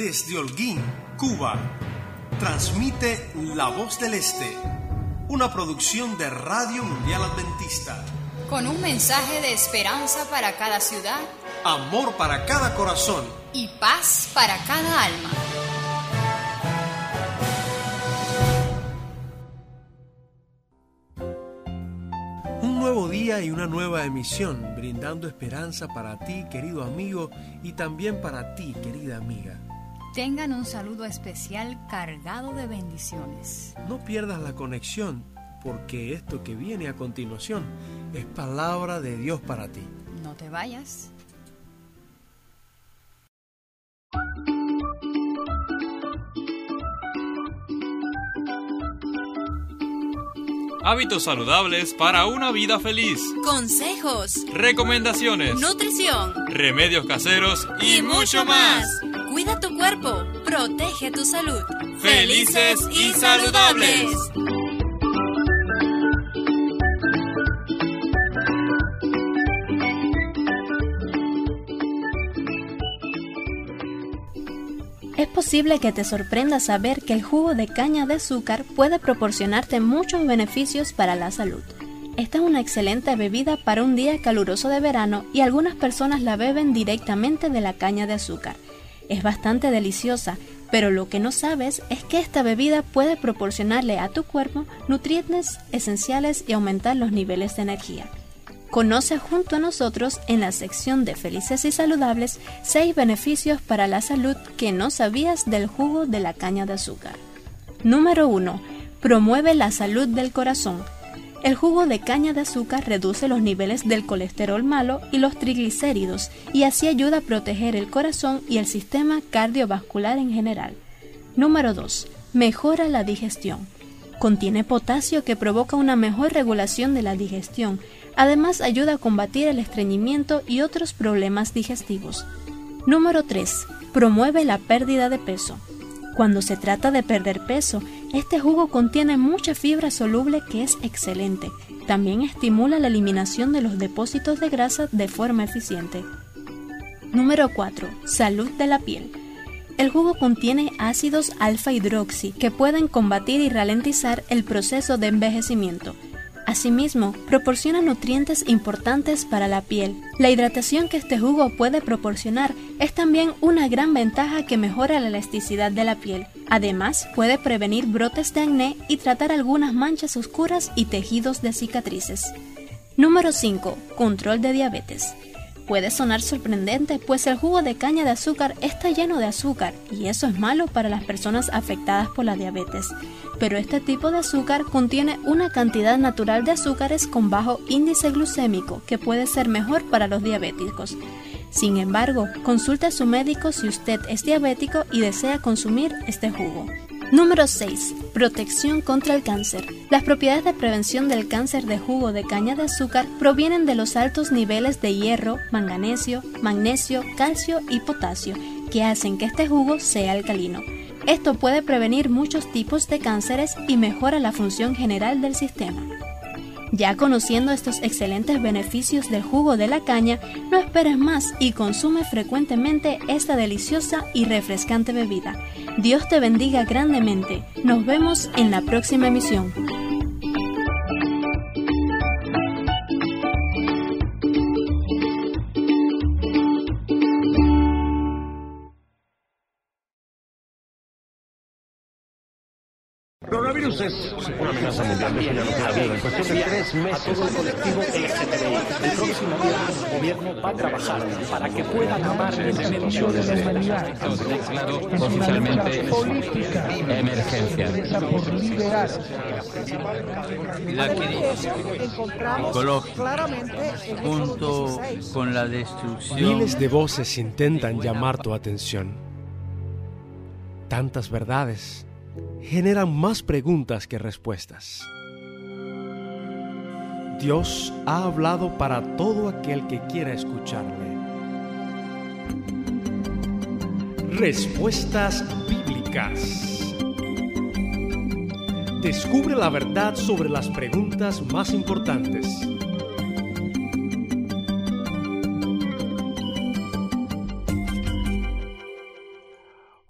desde Holguín, Cuba. Transmite La Voz del Este, una producción de Radio Mundial Adventista. Con un mensaje de esperanza para cada ciudad, amor para cada corazón y paz para cada alma. Un nuevo día y una nueva emisión, brindando esperanza para ti, querido amigo, y también para ti, querida amiga. Tengan un saludo especial cargado de bendiciones. No pierdas la conexión, porque esto que viene a continuación es palabra de Dios para ti. No te vayas. Hábitos saludables para una vida feliz. Consejos. Recomendaciones. Nutrición. Remedios caseros y, mucho más. Cuida tu cuerpo. Protege tu salud. Felices y saludables. Posible que te sorprenda saber que el jugo de caña de azúcar puede proporcionarte muchos beneficios para la salud. Esta es una excelente bebida para un día caluroso de verano y algunas personas la beben directamente de la caña de azúcar. Es bastante deliciosa, pero lo que no sabes es que esta bebida puede proporcionarle a tu cuerpo nutrientes esenciales y aumentar los niveles de energía. Conoce junto a nosotros en la sección de Felices y Saludables 6 beneficios para la salud que no sabías del jugo de la caña de azúcar. Número 1. Promueve la salud del corazón. El jugo de caña de azúcar reduce los niveles del colesterol malo y los triglicéridos y así ayuda a proteger el corazón y el sistema cardiovascular en general. Número 2. Mejora la digestión. Contiene potasio que provoca una mejor regulación de la digestión. Además ayuda a combatir el estreñimiento y otros problemas digestivos. Número 3. Promueve la pérdida de peso. Cuando se trata de perder peso, este jugo contiene mucha fibra soluble que es excelente. También estimula la eliminación de los depósitos de grasa de forma eficiente. Número 4. Salud de la piel. El jugo contiene ácidos alfa-hidroxi que pueden combatir y ralentizar el proceso de envejecimiento. Asimismo, proporciona nutrientes importantes para la piel. La hidratación que este jugo puede proporcionar es también una gran ventaja que mejora la elasticidad de la piel. Además, puede prevenir brotes de acné y tratar algunas manchas oscuras y tejidos de cicatrices. Número 5. Control de diabetes. Puede sonar sorprendente, pues el jugo de caña de azúcar está lleno de azúcar y eso es malo para las personas afectadas por la diabetes. Pero este tipo de azúcar contiene una cantidad natural de azúcares con bajo índice glucémico que puede ser mejor para los diabéticos. Sin embargo, consulte a su médico si usted es diabético y desea consumir este jugo. Número 6. Protección contra el cáncer. Las propiedades de prevención del cáncer de jugo de caña de azúcar provienen de los altos niveles de hierro, manganesio, magnesio, calcio y potasio, que hacen que este jugo sea alcalino. Esto puede prevenir muchos tipos de cánceres y mejora la función general del sistema. Ya conociendo estos excelentes beneficios del jugo de la caña, no esperes más y consume frecuentemente esta deliciosa y refrescante bebida. Dios te bendiga grandemente. Nos vemos en la próxima emisión. Coronavirus es una amenaza mundial. En cuestión de tres meses, el colectivo LGTBI, el próximo día el gobierno va a trabajar para que pueda tomar decisiones de humanidad. declaró oficialmente emergencia. La crisis ecológica, junto con la destrucción. Miles de voces intentan llamar tu atención. Tantas verdades generan más preguntas que respuestas. Dios ha hablado para todo aquel que quiera escucharle. Respuestas bíblicas. Descubre la verdad sobre las preguntas más importantes.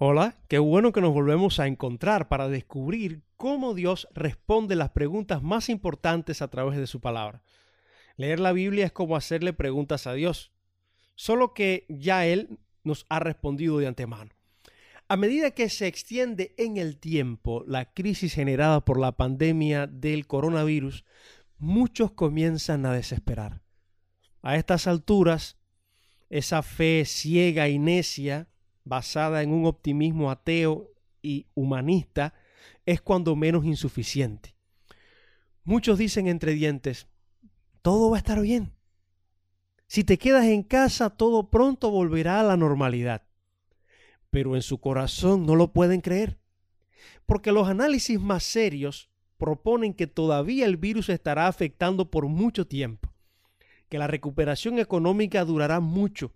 Hola, qué bueno que nos volvemos a encontrar para descubrir cómo Dios responde las preguntas más importantes a través de su palabra. Leer la Biblia es como hacerle preguntas a Dios, solo que ya Él nos ha respondido de antemano. A medida que se extiende en el tiempo la crisis generada por la pandemia del coronavirus, muchos comienzan a desesperar. A estas alturas, esa fe ciega y necia basada en un optimismo ateo y humanista es cuando menos insuficiente. Muchos dicen entre dientes, todo va a estar bien. Si te quedas en casa, todo pronto volverá a la normalidad. Pero en su corazón no lo pueden creer, porque los análisis más serios proponen que todavía el virus estará afectando por mucho tiempo, que la recuperación económica durará mucho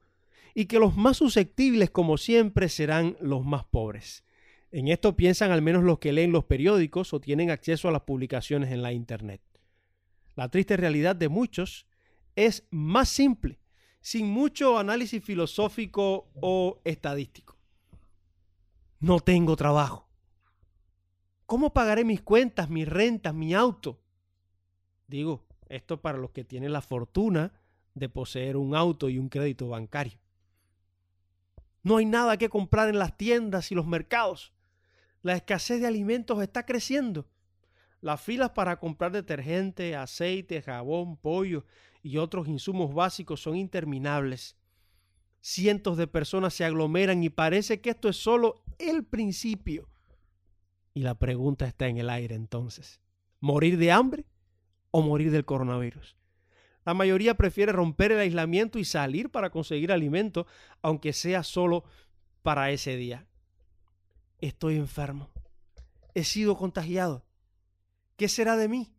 y que los más susceptibles, como siempre, serán los más pobres. En esto piensan al menos los que leen los periódicos o tienen acceso a las publicaciones en la Internet. La triste realidad de muchos es más simple, sin mucho análisis filosófico o estadístico. No tengo trabajo. ¿Cómo pagaré mis cuentas, mis rentas, mi auto? Digo, esto para los que tienen la fortuna de poseer un auto y un crédito bancario. No hay nada que comprar en las tiendas y los mercados. La escasez de alimentos está creciendo. Las filas para comprar detergente, aceite, jabón, pollo y otros insumos básicos son interminables. Cientos de personas se aglomeran y parece que esto es solo el principio. Y la pregunta está en el aire entonces. ¿Morir de hambre o morir del coronavirus? La mayoría prefiere romper el aislamiento y salir para conseguir alimento, aunque sea solo para ese día. Estoy enfermo. He sido contagiado. ¿Qué será de mí?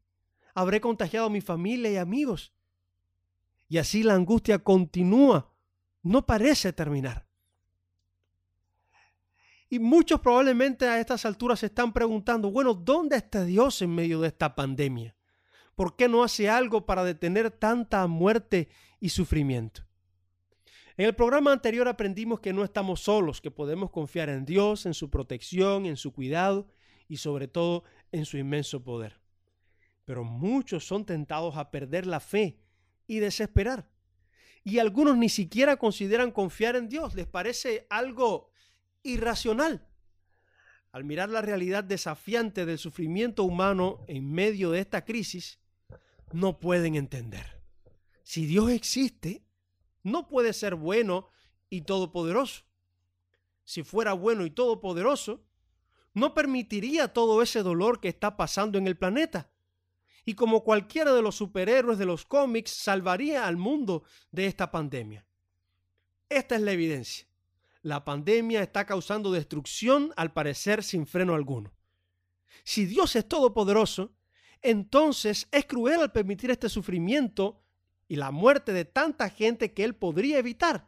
¿Habré contagiado a mi familia y amigos? Y así la angustia continúa. No parece terminar. Y muchos probablemente a estas alturas se están preguntando, bueno, ¿dónde está Dios en medio de esta pandemia? ¿Por qué no hace algo para detener tanta muerte y sufrimiento? En el programa anterior aprendimos que no estamos solos, que podemos confiar en Dios, en su protección, en su cuidado y sobre todo en su inmenso poder. Pero muchos son tentados a perder la fe y desesperar. Y algunos ni siquiera consideran confiar en Dios, les parece algo irracional. Al mirar la realidad desafiante del sufrimiento humano en medio de esta crisis, no pueden entender. Si Dios existe, no puede ser bueno y todopoderoso. Si fuera bueno y todopoderoso, no permitiría todo ese dolor que está pasando en el planeta. Y como cualquiera de los superhéroes de los cómics, salvaría al mundo de esta pandemia. Esta es la evidencia. La pandemia está causando destrucción al parecer sin freno alguno. Si Dios es todopoderoso, entonces es cruel al permitir este sufrimiento y la muerte de tanta gente que él podría evitar.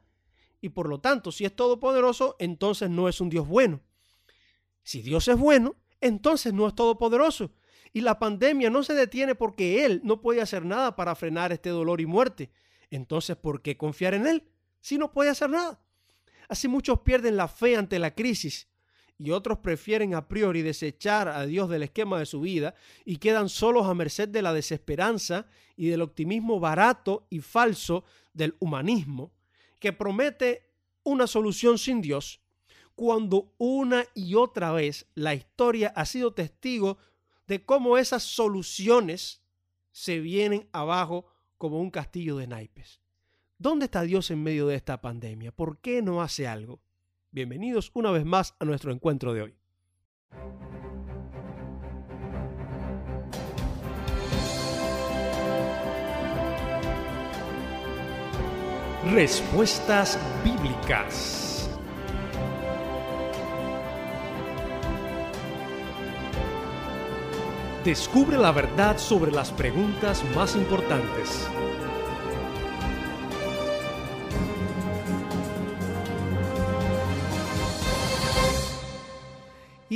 Y por lo tanto, si es todopoderoso, entonces no es un Dios bueno. Si Dios es bueno, entonces no es todopoderoso. Y la pandemia no se detiene porque Él no puede hacer nada para frenar este dolor y muerte. Entonces, ¿por qué confiar en Él si no puede hacer nada? Así muchos pierden la fe ante la crisis y otros prefieren a priori desechar a Dios del esquema de su vida y quedan solos a merced de la desesperanza y del optimismo barato y falso del humanismo, que promete una solución sin Dios, cuando una y otra vez la historia ha sido testigo de cómo esas soluciones se vienen abajo como un castillo de naipes. ¿Dónde está Dios en medio de esta pandemia? ¿Por qué no hace algo? Bienvenidos una vez más a nuestro encuentro de hoy. Respuestas bíblicas. Descubre la verdad sobre las preguntas más importantes.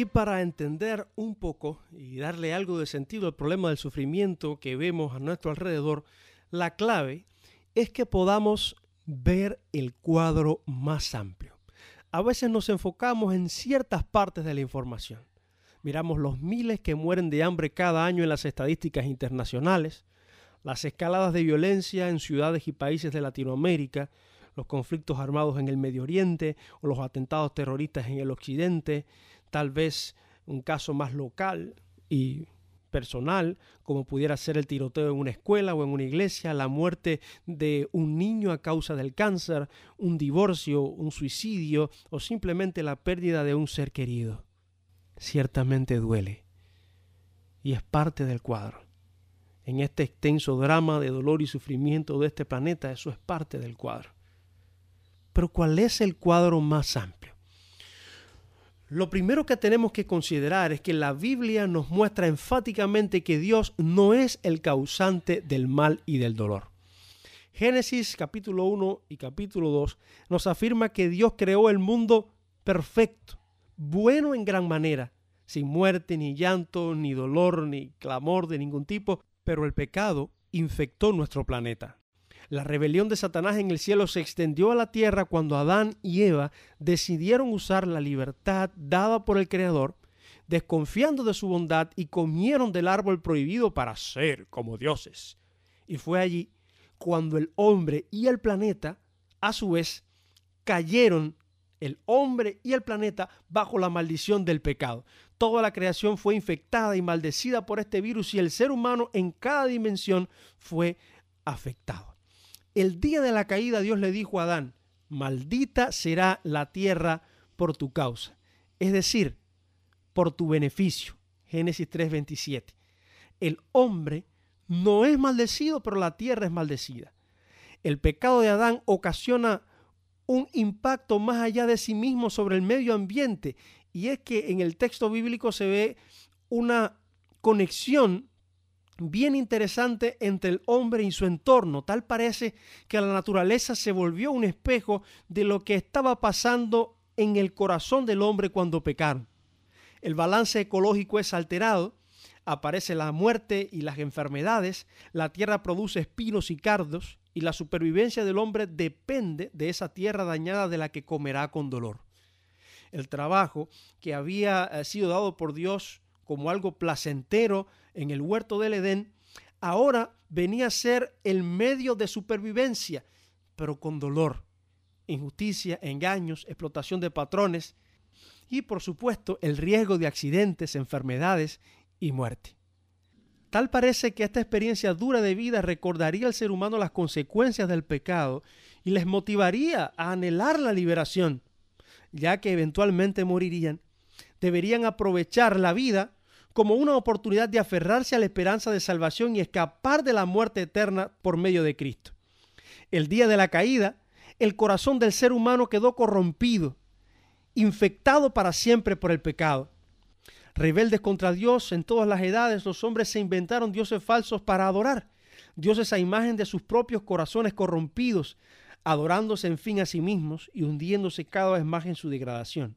Y para entender un poco y darle algo de sentido al problema del sufrimiento que vemos a nuestro alrededor, la clave es que podamos ver el cuadro más amplio. a veces nos enfocamos en ciertas partes de la información. Miramos los miles que mueren de hambre cada año en las estadísticas internacionales, las escaladas de violencia en ciudades y países de Latinoamérica, los conflictos armados en el Medio Oriente o los atentados terroristas en el Occidente, tal vez un caso más local y personal, como pudiera ser el tiroteo en una escuela o en una iglesia, la muerte de un niño a causa del cáncer, un divorcio, un suicidio o simplemente la pérdida de un ser querido. Ciertamente duele y es parte del cuadro. En este extenso drama de dolor y sufrimiento de este planeta, eso es parte del cuadro. Pero ¿cuál es el cuadro más amplio? Lo primero que tenemos que considerar es que la Biblia nos muestra enfáticamente que Dios no es el causante del mal y del dolor. Génesis capítulo 1 y capítulo 2 nos afirma que Dios creó el mundo perfecto, bueno en gran manera, sin muerte, ni llanto, ni dolor, ni clamor de ningún tipo, pero el pecado infectó nuestro planeta. La rebelión de Satanás en el cielo se extendió a la tierra cuando Adán y Eva decidieron usar la libertad dada por el Creador, desconfiando de su bondad y comieron del árbol prohibido para ser como dioses. Y fue allí cuando el hombre y el planeta, a su vez, cayeron el hombre y el planeta bajo la maldición del pecado. Toda la creación fue infectada y maldecida por este virus y el ser humano en cada dimensión fue afectado. El día de la caída Dios le dijo a Adán, maldita será la tierra por tu causa, es decir, por tu beneficio. Génesis 3:27. El hombre no es maldecido, pero la tierra es maldecida. El pecado de Adán ocasiona un impacto más allá de sí mismo sobre el medio ambiente. Y es que en el texto bíblico se ve una conexión bien interesante entre el hombre y su entorno. Tal parece que la naturaleza se volvió un espejo de lo que estaba pasando en el corazón del hombre cuando pecaron. El balance ecológico es alterado, aparece la muerte y las enfermedades, la tierra produce espinos y cardos, y la supervivencia del hombre depende de esa tierra dañada de la que comerá con dolor. El trabajo que había eh, sido dado por Dios como algo placentero en el huerto del Edén, ahora venía a ser el medio de supervivencia, pero con dolor, injusticia, engaños, explotación de patrones y por supuesto el riesgo de accidentes, enfermedades y muerte. Tal parece que esta experiencia dura de vida recordaría al ser humano las consecuencias del pecado y les motivaría a anhelar la liberación, ya que eventualmente morirían. Deberían aprovechar la vida como una oportunidad de aferrarse a la esperanza de salvación y escapar de la muerte eterna por medio de Cristo. El día de la caída, el corazón del ser humano quedó corrompido, infectado para siempre por el pecado. Rebeldes contra Dios en todas las edades, los hombres se inventaron dioses falsos para adorar, dioses a imagen de sus propios corazones corrompidos, adorándose en fin a sí mismos y hundiéndose cada vez más en su degradación.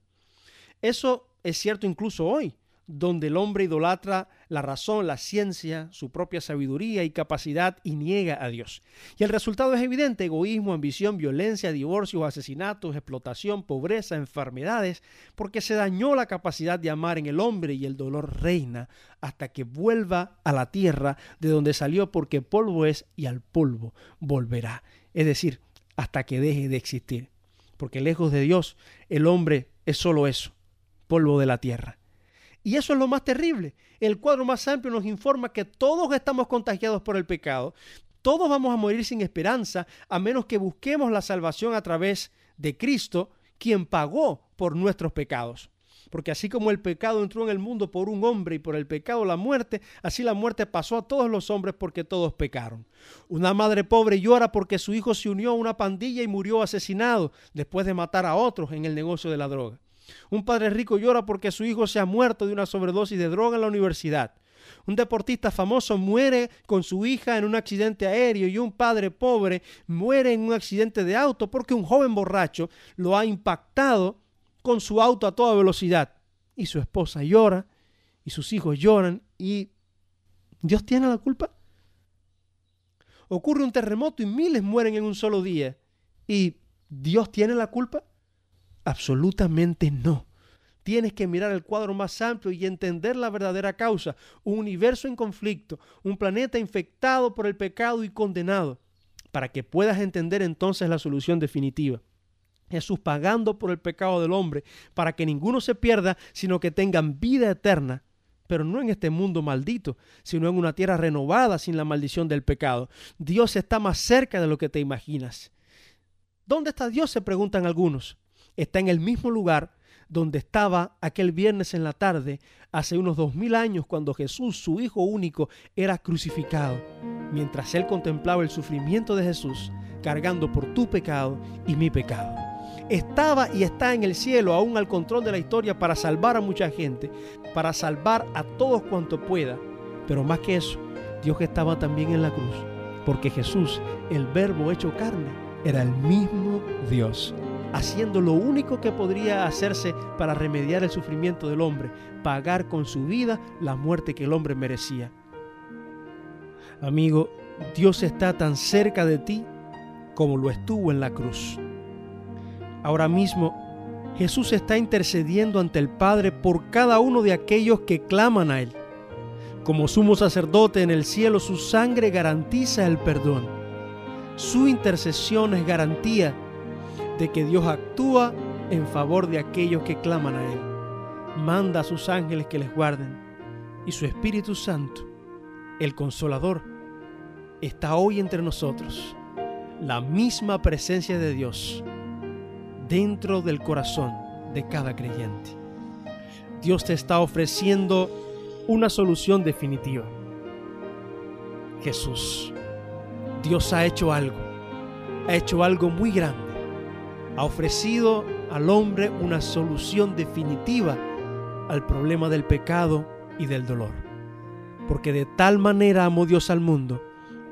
Eso es cierto incluso hoy donde el hombre idolatra la razón, la ciencia, su propia sabiduría y capacidad y niega a Dios. Y el resultado es evidente, egoísmo, ambición, violencia, divorcios, asesinatos, explotación, pobreza, enfermedades, porque se dañó la capacidad de amar en el hombre y el dolor reina hasta que vuelva a la tierra de donde salió porque polvo es y al polvo volverá. Es decir, hasta que deje de existir. Porque lejos de Dios, el hombre es solo eso, polvo de la tierra. Y eso es lo más terrible. El cuadro más amplio nos informa que todos estamos contagiados por el pecado. Todos vamos a morir sin esperanza a menos que busquemos la salvación a través de Cristo, quien pagó por nuestros pecados. Porque así como el pecado entró en el mundo por un hombre y por el pecado la muerte, así la muerte pasó a todos los hombres porque todos pecaron. Una madre pobre llora porque su hijo se unió a una pandilla y murió asesinado después de matar a otros en el negocio de la droga. Un padre rico llora porque su hijo se ha muerto de una sobredosis de droga en la universidad. Un deportista famoso muere con su hija en un accidente aéreo y un padre pobre muere en un accidente de auto porque un joven borracho lo ha impactado con su auto a toda velocidad. Y su esposa llora y sus hijos lloran y ¿Dios tiene la culpa? Ocurre un terremoto y miles mueren en un solo día. ¿Y Dios tiene la culpa? Absolutamente no. Tienes que mirar el cuadro más amplio y entender la verdadera causa. Un universo en conflicto, un planeta infectado por el pecado y condenado, para que puedas entender entonces la solución definitiva. Jesús pagando por el pecado del hombre, para que ninguno se pierda, sino que tengan vida eterna, pero no en este mundo maldito, sino en una tierra renovada sin la maldición del pecado. Dios está más cerca de lo que te imaginas. ¿Dónde está Dios? se preguntan algunos. Está en el mismo lugar donde estaba aquel viernes en la tarde, hace unos dos mil años, cuando Jesús, su Hijo único, era crucificado, mientras él contemplaba el sufrimiento de Jesús, cargando por tu pecado y mi pecado. Estaba y está en el cielo, aún al control de la historia, para salvar a mucha gente, para salvar a todos cuanto pueda. Pero más que eso, Dios estaba también en la cruz, porque Jesús, el verbo hecho carne, era el mismo Dios haciendo lo único que podría hacerse para remediar el sufrimiento del hombre, pagar con su vida la muerte que el hombre merecía. Amigo, Dios está tan cerca de ti como lo estuvo en la cruz. Ahora mismo, Jesús está intercediendo ante el Padre por cada uno de aquellos que claman a Él. Como sumo sacerdote en el cielo, su sangre garantiza el perdón. Su intercesión es garantía de que Dios actúa en favor de aquellos que claman a Él. Manda a sus ángeles que les guarden. Y su Espíritu Santo, el Consolador, está hoy entre nosotros. La misma presencia de Dios dentro del corazón de cada creyente. Dios te está ofreciendo una solución definitiva. Jesús. Dios ha hecho algo. Ha hecho algo muy grande ha ofrecido al hombre una solución definitiva al problema del pecado y del dolor. Porque de tal manera amó Dios al mundo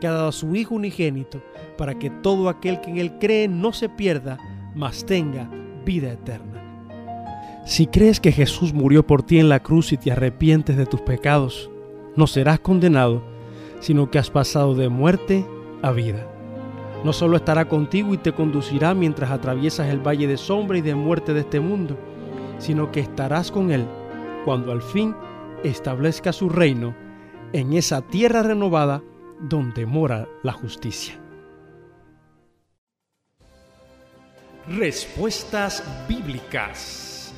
que ha dado a su Hijo unigénito para que todo aquel que en él cree no se pierda, mas tenga vida eterna. Si crees que Jesús murió por ti en la cruz y te arrepientes de tus pecados, no serás condenado, sino que has pasado de muerte a vida. No solo estará contigo y te conducirá mientras atraviesas el valle de sombra y de muerte de este mundo, sino que estarás con Él cuando al fin establezca su reino en esa tierra renovada donde mora la justicia. Respuestas bíblicas.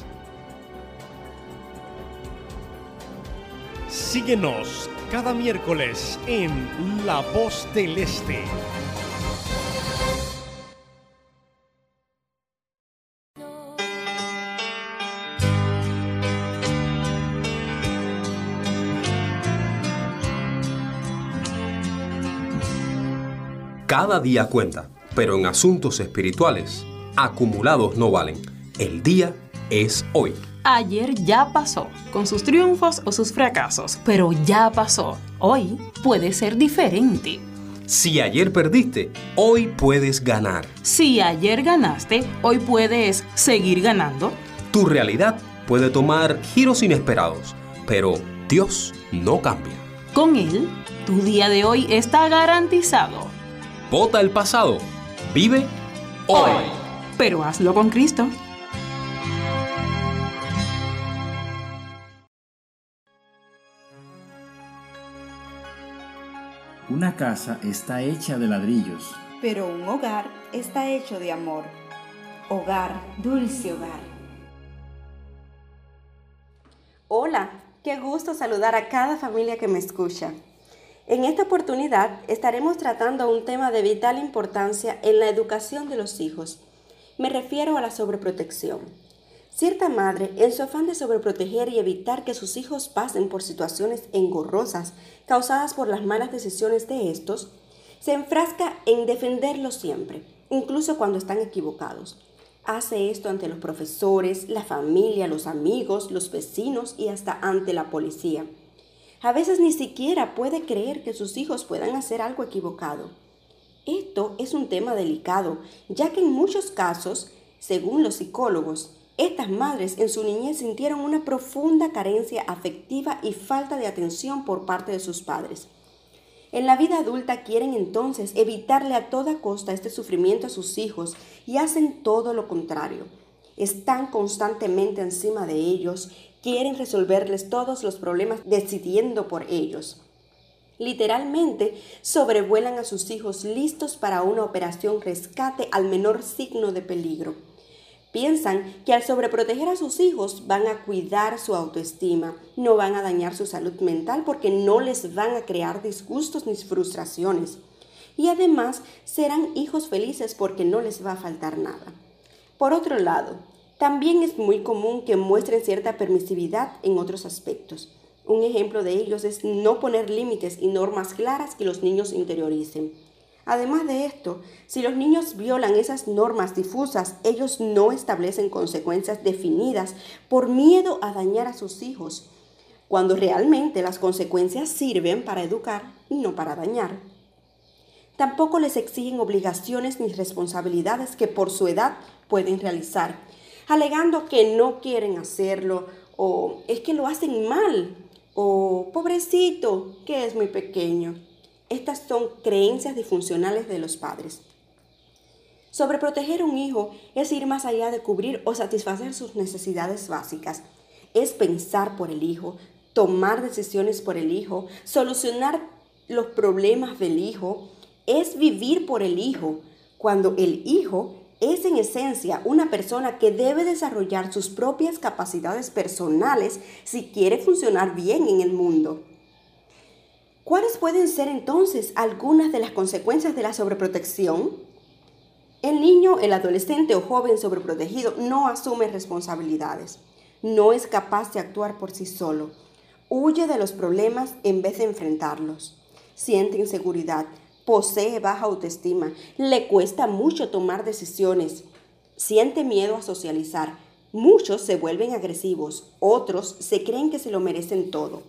Síguenos cada miércoles en La Voz del Este. Cada día cuenta, pero en asuntos espirituales, acumulados no valen. El día es hoy. Ayer ya pasó, con sus triunfos o sus fracasos, pero ya pasó. Hoy puede ser diferente. Si ayer perdiste, hoy puedes ganar. Si ayer ganaste, hoy puedes seguir ganando. Tu realidad puede tomar giros inesperados, pero Dios no cambia. Con Él, tu día de hoy está garantizado. Vota el pasado. Vive hoy. Pero hazlo con Cristo. Una casa está hecha de ladrillos. Pero un hogar está hecho de amor. Hogar, dulce hogar. Hola, qué gusto saludar a cada familia que me escucha. En esta oportunidad estaremos tratando un tema de vital importancia en la educación de los hijos. Me refiero a la sobreprotección. Cierta madre, en su afán de sobreproteger y evitar que sus hijos pasen por situaciones engorrosas causadas por las malas decisiones de estos, se enfrasca en defenderlos siempre, incluso cuando están equivocados. Hace esto ante los profesores, la familia, los amigos, los vecinos y hasta ante la policía. A veces ni siquiera puede creer que sus hijos puedan hacer algo equivocado. Esto es un tema delicado, ya que en muchos casos, según los psicólogos, estas madres en su niñez sintieron una profunda carencia afectiva y falta de atención por parte de sus padres. En la vida adulta quieren entonces evitarle a toda costa este sufrimiento a sus hijos y hacen todo lo contrario. están constantemente encima de ellos, quieren resolverles todos los problemas decidiendo por ellos. Literalmente sobrevuelan a sus hijos listos para una operación rescate al menor signo de peligro. Piensan que al sobreproteger a sus hijos van a cuidar su autoestima, no van a dañar su salud mental porque no les van a crear disgustos ni frustraciones. Y además serán hijos felices porque no les va a faltar nada. Por otro lado, también es muy común que muestren cierta permisividad en otros aspectos. Un ejemplo de ellos es no poner límites y normas claras que los niños interioricen. Además de esto, si los niños violan esas normas difusas, ellos no establecen consecuencias definidas por miedo a dañar a sus hijos, cuando realmente las consecuencias sirven para educar y no para dañar. Tampoco les exigen obligaciones ni responsabilidades que por su edad pueden realizar, alegando que no quieren hacerlo o es que lo hacen mal o pobrecito, que es muy pequeño. Estas son creencias disfuncionales de los padres. Sobreproteger a un hijo es ir más allá de cubrir o satisfacer sus necesidades básicas. Es pensar por el hijo, tomar decisiones por el hijo, solucionar los problemas del hijo. Es vivir por el hijo, cuando el hijo es en esencia una persona que debe desarrollar sus propias capacidades personales si quiere funcionar bien en el mundo. ¿Cuáles pueden ser entonces algunas de las consecuencias de la sobreprotección? El niño, el adolescente o joven sobreprotegido no asume responsabilidades, no es capaz de actuar por sí solo, huye de los problemas en vez de enfrentarlos, siente inseguridad, posee baja autoestima, le cuesta mucho tomar decisiones, siente miedo a socializar. Muchos se vuelven agresivos, otros se creen que se lo merecen todo.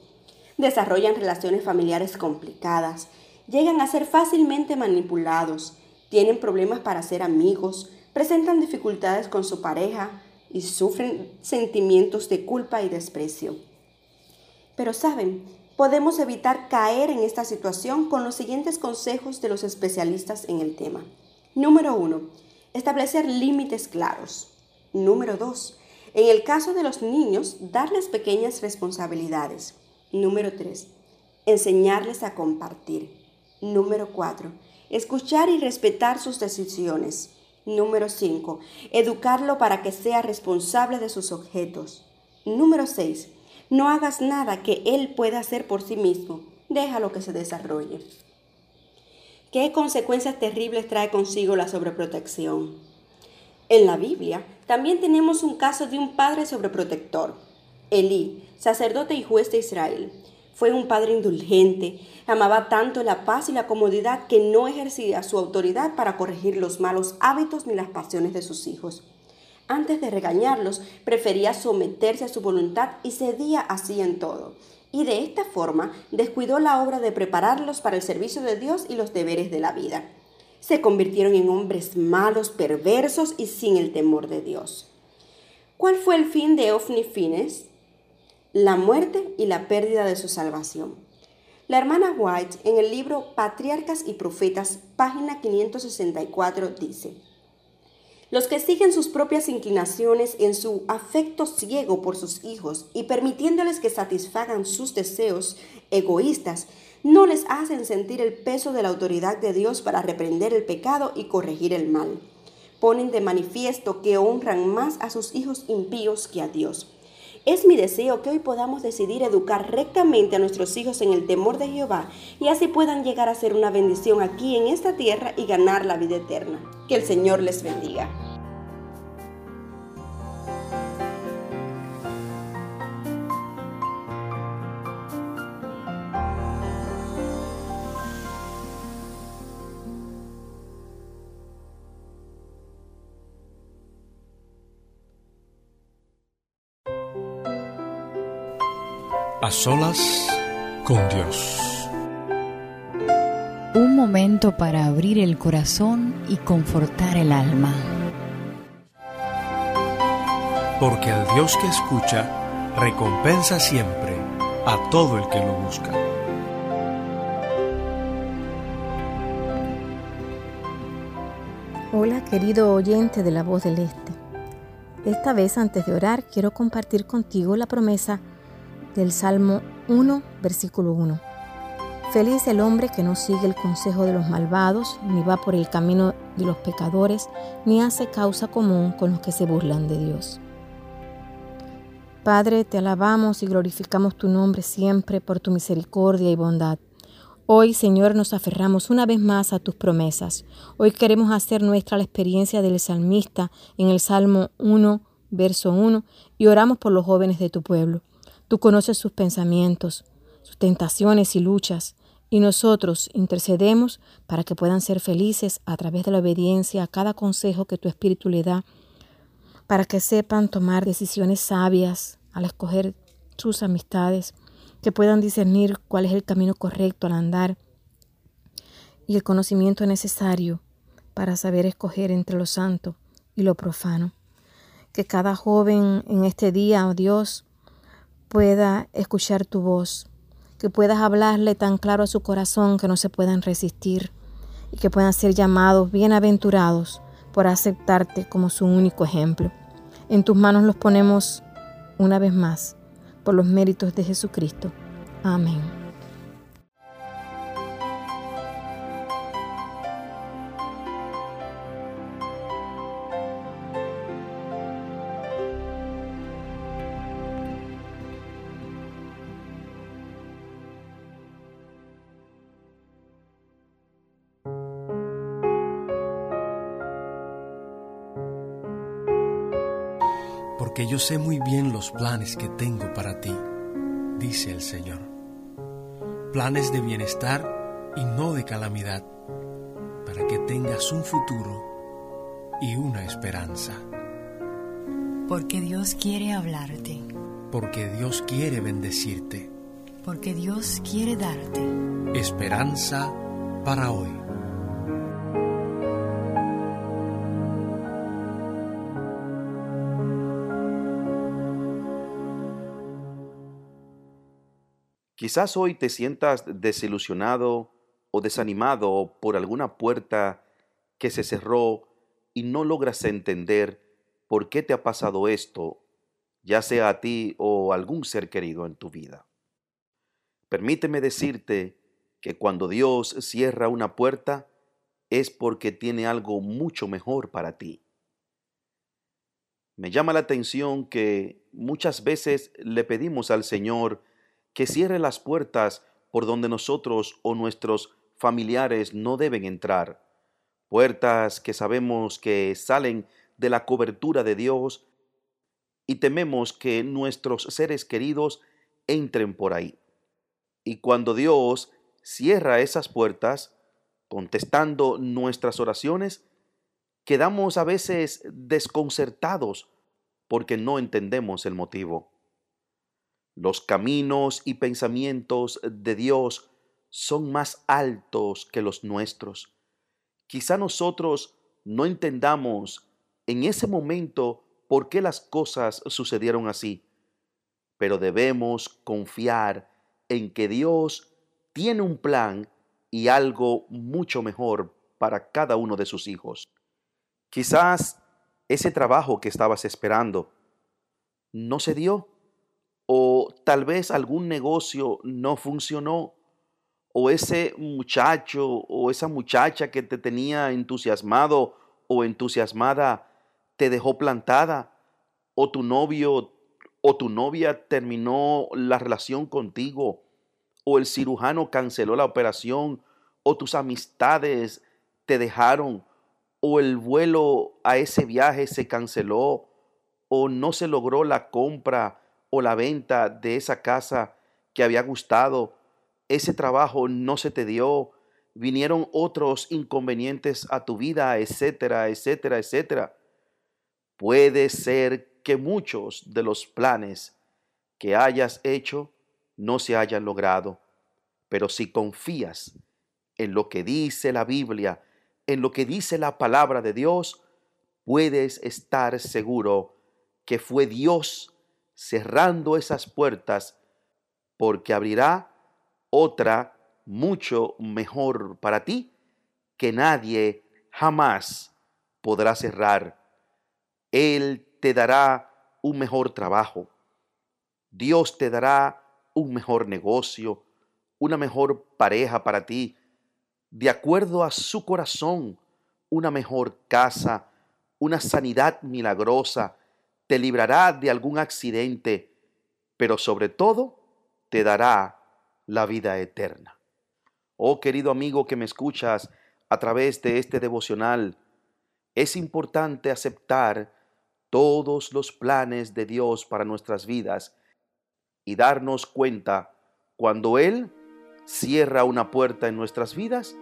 Desarrollan relaciones familiares complicadas, llegan a ser fácilmente manipulados, tienen problemas para ser amigos, presentan dificultades con su pareja y sufren sentimientos de culpa y desprecio. Pero saben, podemos evitar caer en esta situación con los siguientes consejos de los especialistas en el tema. Número 1. Establecer límites claros. Número 2. En el caso de los niños, darles pequeñas responsabilidades. Número 3. Enseñarles a compartir. Número 4. Escuchar y respetar sus decisiones. Número 5. Educarlo para que sea responsable de sus objetos. Número 6 no hagas nada que Él pueda hacer por sí mismo. Déjalo que se desarrolle. ¿Qué consecuencias terribles trae consigo la sobreprotección? En la Biblia también tenemos un caso de un padre sobreprotector. Elí, sacerdote y juez de Israel, fue un padre indulgente, amaba tanto la paz y la comodidad que no ejercía su autoridad para corregir los malos hábitos ni las pasiones de sus hijos. Antes de regañarlos, prefería someterse a su voluntad y cedía así en todo. Y de esta forma descuidó la obra de prepararlos para el servicio de Dios y los deberes de la vida. Se convirtieron en hombres malos, perversos y sin el temor de Dios. ¿Cuál fue el fin de Ofni Fines? La muerte y la pérdida de su salvación. La hermana White en el libro Patriarcas y Profetas, página 564, dice, los que siguen sus propias inclinaciones en su afecto ciego por sus hijos y permitiéndoles que satisfagan sus deseos egoístas, no les hacen sentir el peso de la autoridad de Dios para reprender el pecado y corregir el mal. Ponen de manifiesto que honran más a sus hijos impíos que a Dios. Es mi deseo que hoy podamos decidir educar rectamente a nuestros hijos en el temor de Jehová y así puedan llegar a ser una bendición aquí en esta tierra y ganar la vida eterna. Que el Señor les bendiga. Solas con Dios. Un momento para abrir el corazón y confortar el alma. Porque el Dios que escucha recompensa siempre a todo el que lo busca. Hola querido oyente de la voz del Este. Esta vez, antes de orar, quiero compartir contigo la promesa del Salmo 1, versículo 1. Feliz el hombre que no sigue el consejo de los malvados, ni va por el camino de los pecadores, ni hace causa común con los que se burlan de Dios. Padre, te alabamos y glorificamos tu nombre siempre por tu misericordia y bondad. Hoy, Señor, nos aferramos una vez más a tus promesas. Hoy queremos hacer nuestra la experiencia del salmista en el Salmo 1, verso 1, y oramos por los jóvenes de tu pueblo. Tú conoces sus pensamientos, sus tentaciones y luchas y nosotros intercedemos para que puedan ser felices a través de la obediencia a cada consejo que tu Espíritu le da, para que sepan tomar decisiones sabias al escoger sus amistades, que puedan discernir cuál es el camino correcto al andar y el conocimiento necesario para saber escoger entre lo santo y lo profano. Que cada joven en este día, oh Dios, pueda escuchar tu voz que puedas hablarle tan claro a su corazón que no se puedan resistir y que puedan ser llamados bienaventurados por aceptarte como su único ejemplo. En tus manos los ponemos una vez más por los méritos de Jesucristo. Amén. Yo sé muy bien los planes que tengo para ti, dice el Señor. Planes de bienestar y no de calamidad, para que tengas un futuro y una esperanza. Porque Dios quiere hablarte. Porque Dios quiere bendecirte. Porque Dios quiere darte esperanza para hoy. Quizás hoy te sientas desilusionado o desanimado por alguna puerta que se cerró y no logras entender por qué te ha pasado esto, ya sea a ti o algún ser querido en tu vida. Permíteme decirte que cuando Dios cierra una puerta es porque tiene algo mucho mejor para ti. Me llama la atención que muchas veces le pedimos al Señor que cierre las puertas por donde nosotros o nuestros familiares no deben entrar. Puertas que sabemos que salen de la cobertura de Dios y tememos que nuestros seres queridos entren por ahí. Y cuando Dios cierra esas puertas, contestando nuestras oraciones, quedamos a veces desconcertados porque no entendemos el motivo. Los caminos y pensamientos de Dios son más altos que los nuestros. Quizá nosotros no entendamos en ese momento por qué las cosas sucedieron así, pero debemos confiar en que Dios tiene un plan y algo mucho mejor para cada uno de sus hijos. Quizás ese trabajo que estabas esperando no se dio o tal vez algún negocio no funcionó, o ese muchacho o esa muchacha que te tenía entusiasmado o entusiasmada te dejó plantada, o tu novio o tu novia terminó la relación contigo, o el cirujano canceló la operación, o tus amistades te dejaron, o el vuelo a ese viaje se canceló, o no se logró la compra o la venta de esa casa que había gustado, ese trabajo no se te dio, vinieron otros inconvenientes a tu vida, etcétera, etcétera, etcétera. Puede ser que muchos de los planes que hayas hecho no se hayan logrado, pero si confías en lo que dice la Biblia, en lo que dice la palabra de Dios, puedes estar seguro que fue Dios cerrando esas puertas porque abrirá otra mucho mejor para ti que nadie jamás podrá cerrar. Él te dará un mejor trabajo. Dios te dará un mejor negocio, una mejor pareja para ti, de acuerdo a su corazón, una mejor casa, una sanidad milagrosa, te librará de algún accidente, pero sobre todo te dará la vida eterna. Oh querido amigo que me escuchas a través de este devocional, es importante aceptar todos los planes de Dios para nuestras vidas y darnos cuenta cuando Él cierra una puerta en nuestras vidas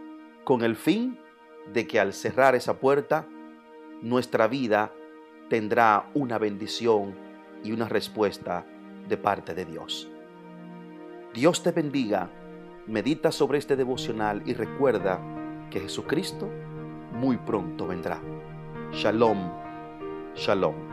con el fin de que al cerrar esa puerta, nuestra vida tendrá una bendición y una respuesta de parte de Dios. Dios te bendiga, medita sobre este devocional y recuerda que Jesucristo muy pronto vendrá. Shalom, shalom.